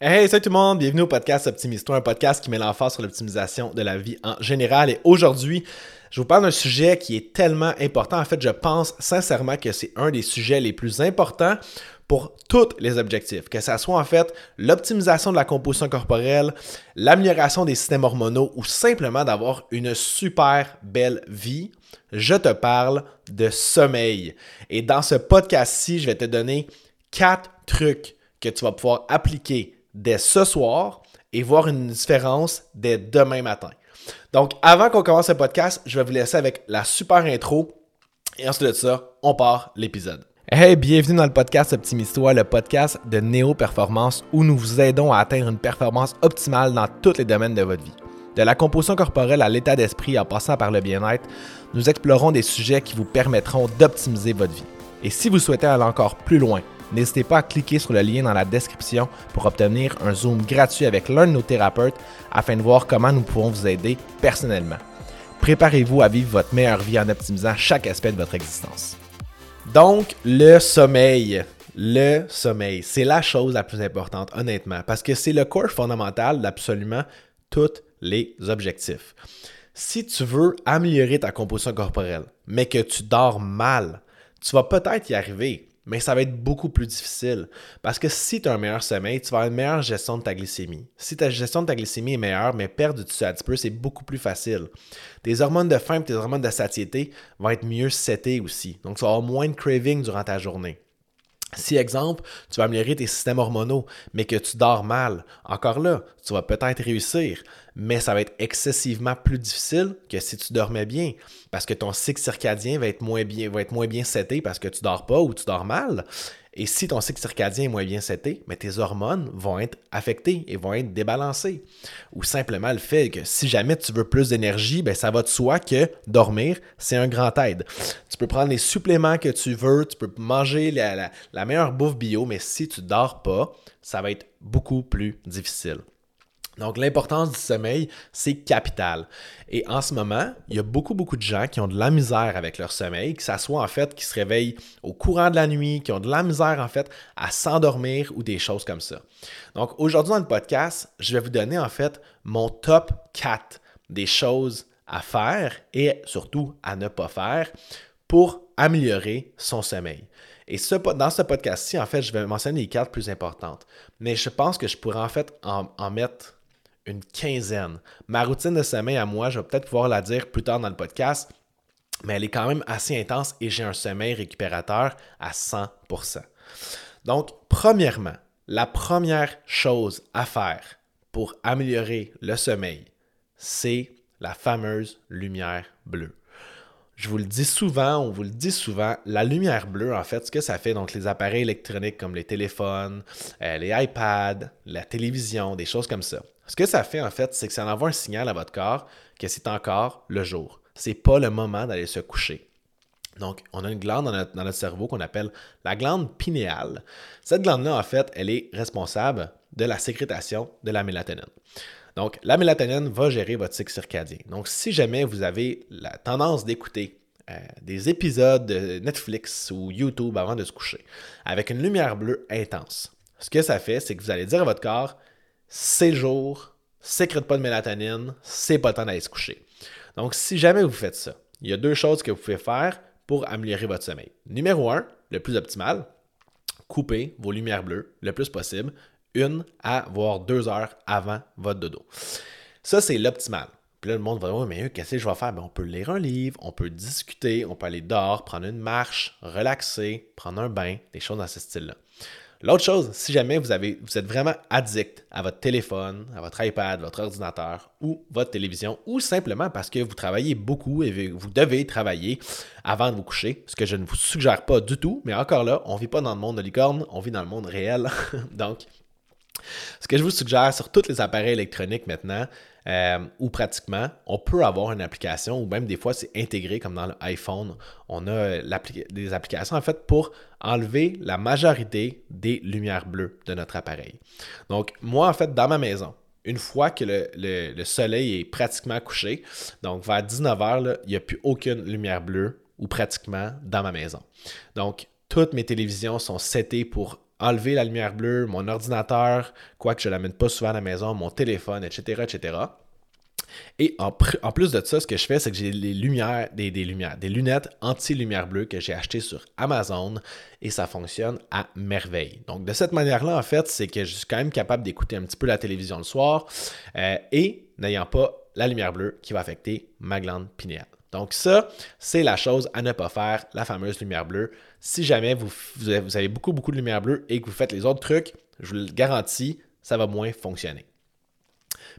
Hey, salut tout le monde, bienvenue au podcast Optimise-toi, un podcast qui met l'emphase sur l'optimisation de la vie en général. Et aujourd'hui, je vous parle d'un sujet qui est tellement important. En fait, je pense sincèrement que c'est un des sujets les plus importants pour tous les objectifs, que ce soit en fait l'optimisation de la composition corporelle, l'amélioration des systèmes hormonaux ou simplement d'avoir une super belle vie. Je te parle de sommeil. Et dans ce podcast-ci, je vais te donner quatre trucs que tu vas pouvoir appliquer dès ce soir et voir une différence dès demain matin. Donc, avant qu'on commence le podcast, je vais vous laisser avec la super intro. Et ensuite de ça, on part l'épisode. Hey, bienvenue dans le podcast Optimise-toi, le podcast de Néo Performance où nous vous aidons à atteindre une performance optimale dans tous les domaines de votre vie. De la composition corporelle à l'état d'esprit en passant par le bien-être, nous explorons des sujets qui vous permettront d'optimiser votre vie. Et si vous souhaitez aller encore plus loin, n'hésitez pas à cliquer sur le lien dans la description pour obtenir un Zoom gratuit avec l'un de nos thérapeutes afin de voir comment nous pouvons vous aider personnellement. Préparez-vous à vivre votre meilleure vie en optimisant chaque aspect de votre existence. Donc, le sommeil. Le sommeil, c'est la chose la plus importante, honnêtement, parce que c'est le corps fondamental d'absolument tous les objectifs. Si tu veux améliorer ta composition corporelle, mais que tu dors mal, tu vas peut-être y arriver, mais ça va être beaucoup plus difficile. Parce que si tu as un meilleur sommeil, tu vas avoir une meilleure gestion de ta glycémie. Si ta gestion de ta glycémie est meilleure, mais perdre du petit peu, c'est beaucoup plus facile. Tes hormones de faim et tes hormones de satiété vont être mieux setées aussi. Donc, tu vas avoir moins de craving durant ta journée. Si, exemple, tu vas améliorer tes systèmes hormonaux, mais que tu dors mal, encore là, tu vas peut-être réussir, mais ça va être excessivement plus difficile que si tu dormais bien, parce que ton cycle circadien va être moins bien, va être moins bien seté parce que tu dors pas ou tu dors mal. Et si ton cycle circadien est moins bien seté, mais tes hormones vont être affectées et vont être débalancées. Ou simplement le fait que si jamais tu veux plus d'énergie, ben ça va de soi que dormir, c'est un grand aide. Tu peux prendre les suppléments que tu veux, tu peux manger la, meilleure bouffe bio, mais si tu dors pas, ça va être beaucoup plus difficile. Donc, l'importance du sommeil, c'est capital. Et en ce moment, il y a beaucoup, beaucoup de gens qui ont de la misère avec leur sommeil, que ce soit en fait qui se réveillent au courant de la nuit, qui ont de la misère en fait à s'endormir ou des choses comme ça. Donc, aujourd'hui dans le podcast, je vais vous donner en fait mon top 4 des choses à faire et surtout à ne pas faire pour améliorer son sommeil. Et ce, dans ce podcast-ci, en fait, je vais mentionner les quatre plus importantes. Mais je pense que je pourrais en fait en mettre une quinzaine. Ma routine de sommeil à moi, je vais peut-être pouvoir la dire plus tard dans le podcast, mais elle est quand même assez intense et j'ai un sommeil récupérateur à 100%. Donc, premièrement, la première chose à faire pour améliorer le sommeil, c'est la fameuse lumière bleue. Je vous le dis souvent, on vous le dit souvent, la lumière bleue, en fait, ce que ça fait, donc les appareils électroniques comme les téléphones, euh, les iPads, la télévision, des choses comme ça. Ce que ça fait, en fait, c'est que ça envoie un signal à votre corps que c'est encore le jour. C'est pas le moment d'aller se coucher. Donc, on a une glande dans notre, cerveau qu'on appelle la glande pinéale. Cette glande-là, en fait, elle est responsable de la sécrétation de la mélatonine. Donc, la mélatonine va gérer votre cycle circadien. Donc, si jamais vous avez la tendance d'écouter euh, des épisodes de Netflix ou YouTube avant de se coucher avec une lumière bleue intense, ce que ça fait, c'est que vous allez dire à votre corps c'est le jour, sécrète pas de mélatonine, c'est pas le temps d'aller se coucher. Donc, si jamais vous faites ça, il y a deux choses que vous pouvez faire pour améliorer votre sommeil. Numéro un, le plus optimal, coupez vos lumières bleues le plus possible, une à voire deux heures avant votre dodo. Ça, c'est l'optimal. Puis là, le monde va dire, mais qu'est-ce que je vais faire? Ben, on peut lire un livre, on peut discuter, on peut aller dehors, prendre une marche, relaxer, prendre un bain, des choses dans ce style-là. L'autre chose, si jamais vous, êtes vraiment addict à votre téléphone, à votre iPad, votre ordinateur ou votre télévision, ou simplement parce que vous travaillez beaucoup et vous devez travailler avant de vous coucher, ce que je ne vous suggère pas du tout, mais encore là, on ne vit pas dans le monde de licorne, on vit dans le monde réel. Donc, ce que je vous suggère sur tous les appareils électroniques maintenant, euh, ou pratiquement, on peut avoir une application, ou même des fois c'est intégré comme dans l'iPhone, on a des applications en fait pour enlever la majorité des lumières bleues de notre appareil. Donc moi en fait dans ma maison, une fois que le, soleil est pratiquement couché, donc vers 19h, il n'y a plus aucune lumière bleue ou pratiquement dans ma maison. Donc toutes mes télévisions sont setées pour enlever la lumière bleue, mon ordinateur, quoique je ne l'amène pas souvent à la maison, mon téléphone, etc., etc. Et en, plus de ça, ce que je fais, c'est que j'ai des lumières, des, lumières, des lunettes anti-lumière bleue que j'ai achetées sur Amazon et ça fonctionne à merveille. Donc de cette manière-là, en fait, c'est que je suis quand même capable d'écouter un petit peu la télévision le soir euh, et n'ayant pas la lumière bleue qui va affecter ma glande pinéale. Donc ça, c'est la chose à ne pas faire, la fameuse lumière bleue. Si jamais vous, avez beaucoup, beaucoup de lumière bleue et que vous faites les autres trucs, je vous le garantis, ça va moins fonctionner.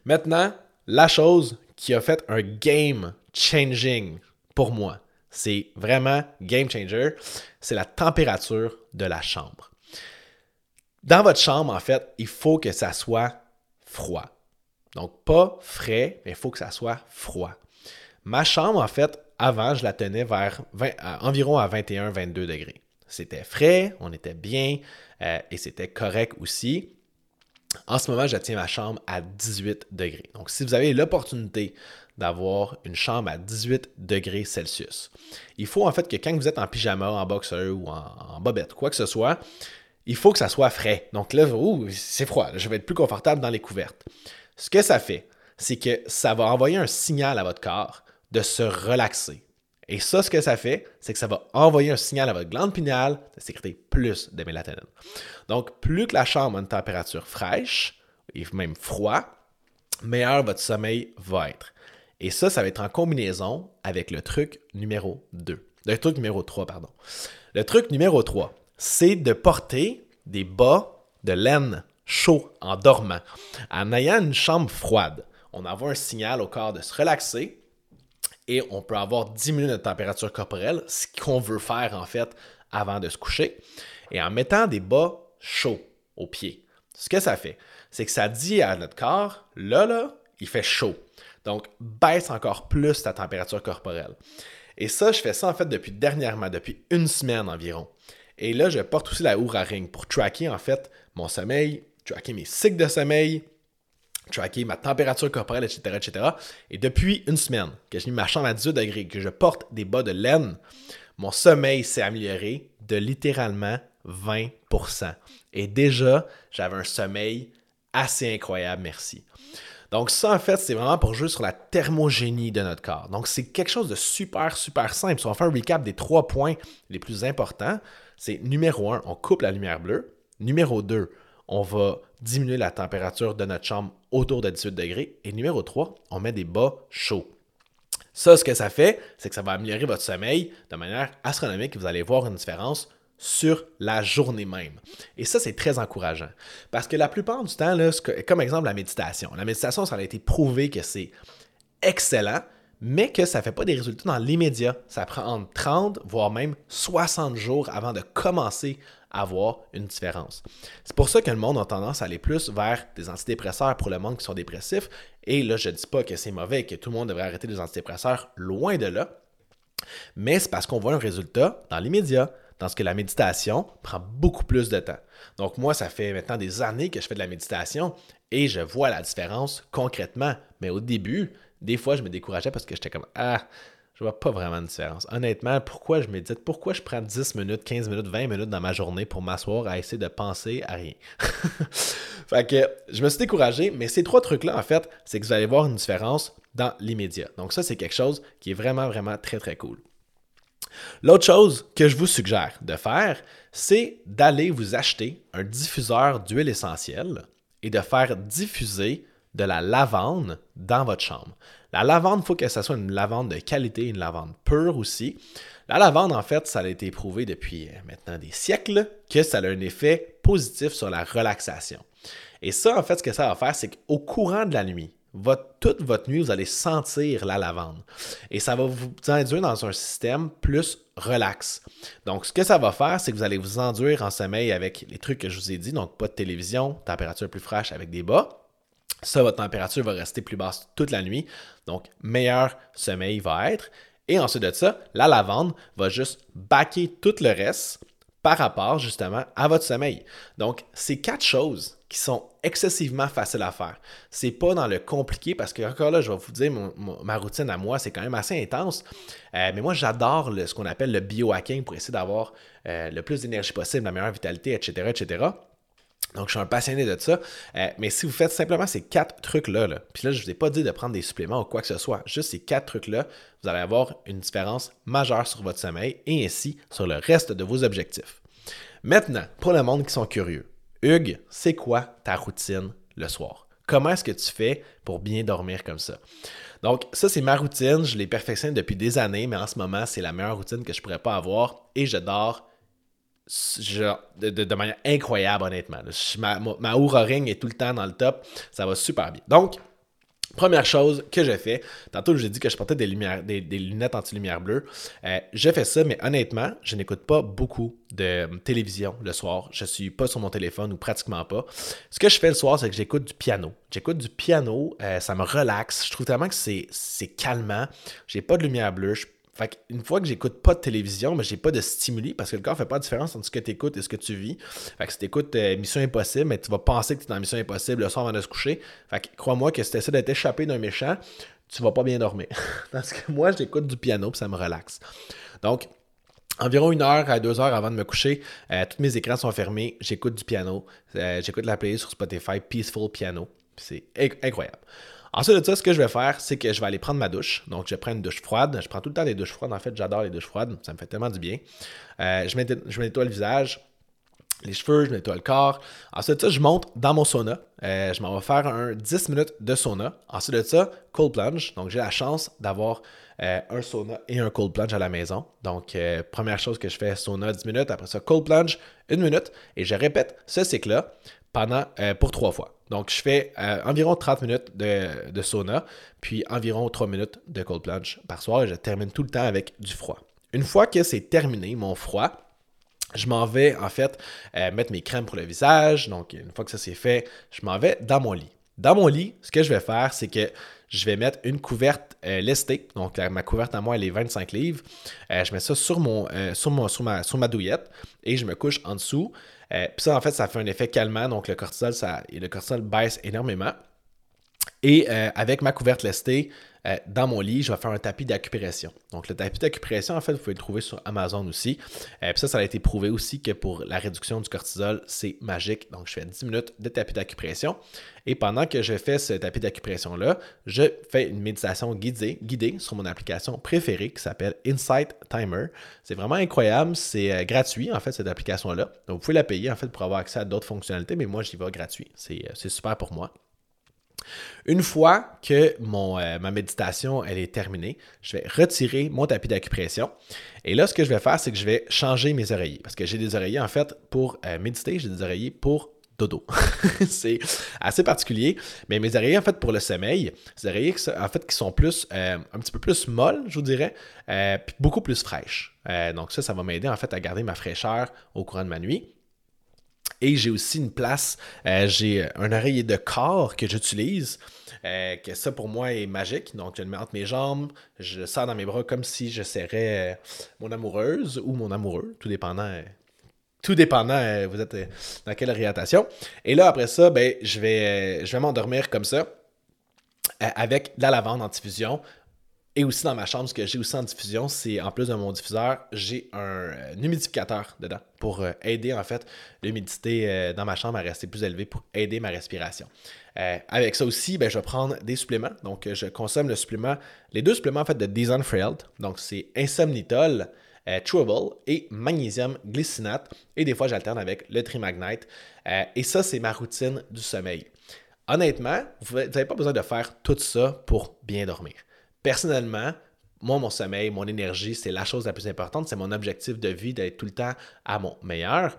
Maintenant, la chose qui a fait un game changing pour moi, c'est vraiment game changer, c'est la température de la chambre. Dans votre chambre, en fait, il faut que ça soit froid. Donc, pas frais, mais il faut que ça soit froid. Ma chambre, en fait, avant, je la tenais vers environ à 21-22 degrés. C'était frais, on était bien euh, et c'était correct aussi. En ce moment, je tiens ma chambre à 18 degrés. Donc, si vous avez l'opportunité d'avoir une chambre à 18 degrés Celsius, il faut en fait que quand vous êtes en pyjama, en boxeur ou en, bobette, quoi que ce soit, il faut que ça soit frais. Donc là, c'est froid, je vais être plus confortable dans les couvertes. Ce que ça fait, c'est que ça va envoyer un signal à votre corps de se relaxer. Et ça, ce que ça fait, c'est que ça va envoyer un signal à votre glande pinéale de sécréter plus de mélatonine. Donc, plus que la chambre a une température fraîche, et même froid, meilleur votre sommeil va être. Et ça, ça va être en combinaison avec le truc numéro 2. Le truc numéro 3, pardon. Le truc numéro 3, c'est de porter des bas de laine chauds en dormant. En ayant une chambre froide, on envoie un signal au corps de se relaxer et on peut avoir diminué notre température corporelle, ce qu'on veut faire en fait avant de se coucher. Et en mettant des bas chauds aux pieds, ce que ça fait, c'est que ça dit à notre corps, là, là, il fait chaud. Donc, baisse encore plus ta température corporelle. Et ça, je fais ça en fait depuis dernièrement, depuis une semaine environ. Et là, je porte aussi la Oura Ring pour tracker en fait mon sommeil, tracker mes cycles de sommeil, tracker ma température corporelle, etc., etc. Et depuis une semaine que j'ai mis ma chambre à 18 degrés, que je porte des bas de laine, mon sommeil s'est amélioré de littéralement 20%. Et déjà, j'avais un sommeil assez incroyable, merci. Donc ça, en fait, c'est vraiment pour jouer sur la thermogénie de notre corps. Donc c'est quelque chose de super, super simple. Si on fait un recap des trois points les plus importants, c'est numéro un, on coupe la lumière bleue. Numéro 2, on va diminuer la température de notre chambre autour de 18 degrés. Et numéro 3, on met des bas chauds. Ça, ce que ça fait, c'est que ça va améliorer votre sommeil de manière astronomique. Vous allez voir une différence sur la journée même. Et ça, c'est très encourageant. Parce que la plupart du temps, comme exemple la méditation. La méditation, ça a été prouvé que c'est excellent, mais que ça ne fait pas des résultats dans l'immédiat. Ça prend entre 30, voire même 60 jours avant de commencer à voir une différence. C'est pour ça que le monde a tendance à aller plus vers des antidépresseurs pour le monde qui sont dépressifs. Et là, je ne dis pas que c'est mauvais et que tout le monde devrait arrêter les antidépresseurs, loin de là. Mais c'est parce qu'on voit un résultat dans l'immédiat, dans ce que la méditation prend beaucoup plus de temps. Donc moi, ça fait maintenant des années que je fais de la méditation et je vois la différence concrètement. Mais au début, des fois, je me décourageais parce que j'étais comme Ah, je vois pas vraiment de différence. Honnêtement, pourquoi je médite? Pourquoi je prends 10 minutes, 15 minutes, 20 minutes dans ma journée pour m'asseoir à essayer de penser à rien? Fait que je me suis découragé, mais ces trois trucs-là, en fait, c'est que vous allez voir une différence dans l'immédiat. Donc, ça, c'est quelque chose qui est vraiment, vraiment très, très cool. L'autre chose que je vous suggère de faire, c'est d'aller vous acheter un diffuseur d'huile essentielle et de faire diffuser de la lavande dans votre chambre. La lavande, il faut que ce soit une lavande de qualité, une lavande pure aussi. La lavande, en fait, ça a été prouvé depuis euh, maintenant des siècles que ça a un effet positif sur la relaxation. Et ça, en fait, ce que ça va faire, c'est qu'au courant de la nuit, toute votre nuit, vous allez sentir la lavande. Et ça va vous induire dans un système plus relax. Donc, ce que ça va faire, c'est que vous allez vous enduire en sommeil avec les trucs que je vous ai dit, donc pas de télévision, température plus fraîche avec des bas. Ça, votre température va rester plus basse toute la nuit. Donc, meilleur sommeil va être. Et ensuite de ça, la lavande va juste baquer tout le reste par rapport justement à votre sommeil. Donc, c'est quatre choses qui sont excessivement faciles à faire. C'est pas dans le compliqué parce que encore là, je vais vous dire, ma routine à moi, c'est quand même assez intense. Euh, mais moi, j'adore ce qu'on appelle le biohacking pour essayer d'avoir euh, le plus d'énergie possible, la meilleure vitalité, etc., etc. Donc, je suis un passionné de ça. Euh, mais si vous faites simplement ces quatre trucs-là, là, puis là, je ne vous ai pas dit de prendre des suppléments ou quoi que ce soit, juste ces quatre trucs-là, vous allez avoir une différence majeure sur votre sommeil et ainsi sur le reste de vos objectifs. Maintenant, pour le monde qui sont curieux, Hugues, c'est quoi ta routine le soir? Comment est-ce que tu fais pour bien dormir comme ça? Donc, ça, c'est ma routine. Je l'ai perfectionnée depuis des années, mais en ce moment, c'est la meilleure routine que je pourrais pas avoir et je dors de, manière incroyable, honnêtement. Ma, ma, ring est tout le temps dans le top. Ça va super bien. Donc, Première chose que j'ai fait, tantôt j'ai dit que je portais des, lumières, des, lunettes anti-lumière bleue. Euh, j'ai fait ça, mais honnêtement, je n'écoute pas beaucoup de télévision le soir. Je suis pas sur mon téléphone ou pratiquement pas. Ce que je fais le soir, c'est que j'écoute du piano. J'écoute du piano, euh, ça me relaxe. Je trouve tellement que c'est calmant. J'ai pas de lumière bleue. Je fait une fois que j'écoute pas de télévision, mais j'ai pas de stimuli parce que le corps fait pas de différence entre ce que tu écoutes et ce que tu vis. Fait que si tu écoutes euh, Mission Impossible, mais tu vas penser que tu es dans Mission Impossible le soir avant de se coucher. Fait que crois-moi que si tu essaies d'être échappé d'un méchant, tu vas pas bien dormir. parce que moi, j'écoute du piano et ça me relaxe. Donc, Environ une heure à deux heures avant de me coucher, euh, tous mes écrans sont fermés, j'écoute du piano, euh, j'écoute la playlist sur Spotify Peaceful Piano. C'est incroyable. Ensuite de ça, ce que je vais faire, c'est que je vais aller prendre ma douche. Donc, je prends une douche froide. Je prends tout le temps des douches froides. En fait, j'adore les douches froides. Ça me fait tellement du bien. Euh, je, je nettoie le visage, les cheveux, je nettoie le corps. Ensuite de ça, je monte dans mon sauna. Euh, je m'en vais faire un 10 minutes de sauna. Ensuite de ça, cold plunge. Donc, j'ai la chance d'avoir euh, un sauna et un cold plunge à la maison. Donc, première chose que je fais, sauna 10 minutes. Après ça, cold plunge, une minute. Et je répète ce cycle-là pendant, pour trois fois. Donc, je fais euh, environ 30 minutes de, sauna, puis environ 3 minutes de cold plunge par soir et je termine tout le temps avec du froid. Une fois que c'est terminé, mon froid, je m'en vais en fait euh, mettre mes crèmes pour le visage. Donc, une fois que ça c'est fait, je m'en vais dans mon lit. Dans mon lit, ce que je vais faire, c'est que je vais mettre une couverte euh, lestée. Donc, ma couverte à moi, elle est 25 livres. je mets ça sur, mon, sur, sur, ma, sur ma douillette et je me couche en dessous. Euh, puis ça, en fait, ça fait un effet calmant, donc le cortisol, ça, le cortisol baisse énormément. Et euh, avec ma couverte lestée, euh, dans mon lit, je vais faire un tapis d'acupression. Donc, le tapis d'acupression, en fait, vous pouvez le trouver sur Amazon aussi. puis ça, ça a été prouvé aussi que pour la réduction du cortisol, c'est magique. Donc, je fais 10 minutes de tapis d'acupression. Et pendant que je fais ce tapis d'acupression-là, je fais une méditation guidée, guidée sur mon application préférée qui s'appelle Insight Timer. C'est vraiment incroyable. C'est gratuit, en fait, cette application-là. Donc, vous pouvez la payer, en fait, pour avoir accès à d'autres fonctionnalités, mais moi, j'y vais gratuit. C'est super pour moi. Une fois que mon, euh, ma méditation elle est terminée, je vais retirer mon tapis d'acupression. Et là, ce que je vais faire, c'est que je vais changer mes oreillers. Parce que j'ai des oreillers, en fait, pour euh, méditer, j'ai des oreillers pour dodo. c'est assez particulier. Mais mes oreillers, en fait, pour le sommeil, des oreillers, en fait, qui sont plus, euh, un petit peu plus molles, je vous dirais, puis beaucoup plus fraîches. donc ça, ça va m'aider, en fait, à garder ma fraîcheur au courant de ma nuit. Et j'ai aussi une place, euh, j'ai un oreiller de corps que j'utilise. Euh, que ça pour moi est magique. Donc je le mets entre mes jambes, je le sers dans mes bras comme si je serrais euh, mon amoureuse ou mon amoureux, tout dépendant. tout dépendant, vous êtes dans quelle orientation. Et là, après ça, ben, je vais, je vais m'endormir comme ça, avec de la lavande en diffusion, et aussi dans ma chambre, ce que j'ai aussi en diffusion, c'est en plus de mon diffuseur, j'ai un, humidificateur dedans pour euh, aider en fait l'humidité euh, dans ma chambre à rester plus élevée pour aider ma respiration. Euh, avec ça aussi, ben, je vais prendre des suppléments. Donc, je consomme le supplément, les deux suppléments en fait de Design Health. Donc, c'est Insomnitol, Chewable et magnésium glycinate. Et des fois, j'alterne avec le Trimagnite. et ça, c'est ma routine du sommeil. Honnêtement, vous n'avez pas besoin de faire tout ça pour bien dormir. Personnellement, moi, mon sommeil, mon énergie, c'est la chose la plus importante. C'est mon objectif de vie d'être tout le temps à mon meilleur.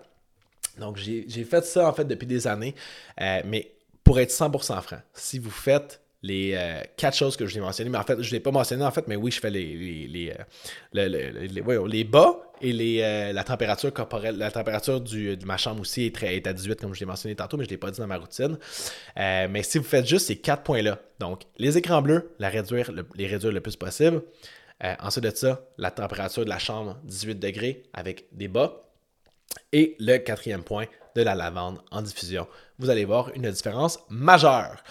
Donc, j'ai fait ça, en fait, depuis des années. Euh, mais pour être 100% franc, si vous faites les euh, quatre choses que je vous ai mentionnées, mais en fait, je ne l'ai pas mentionné, en fait, mais oui, je fais les, les, euh, les, bas et les, la température corporelle, la température du, de ma chambre aussi est, à 18, comme je l'ai mentionné tantôt, mais je ne l'ai pas dit dans ma routine. mais si vous faites juste ces quatre points-là, donc les écrans bleus, la réduire, les réduire le plus possible. ensuite de ça, la température de la chambre, 18 degrés avec des bas. Et le quatrième point, de la lavande en diffusion. Vous allez voir une différence majeure.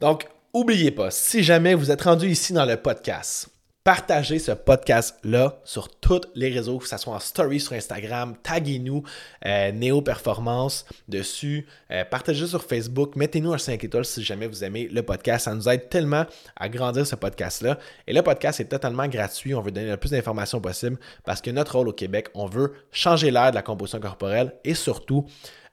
Donc, n'oubliez pas, si jamais vous êtes rendu ici dans le podcast, partagez ce podcast-là sur tous les réseaux, que ce soit en story sur Instagram, taguez-nous euh, Néo Performance dessus, euh, partagez sur Facebook, mettez-nous un 5 étoiles si jamais vous aimez le podcast. Ça nous aide tellement à grandir ce podcast-là. Et le podcast est totalement gratuit. On veut donner le plus d'informations possible parce que notre rôle au Québec, on veut changer l'air de la composition corporelle et surtout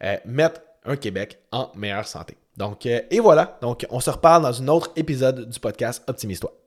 euh, mettre un Québec en meilleure santé. Donc, et voilà. Donc, on se reparle dans un autre épisode du podcast Optimise-toi.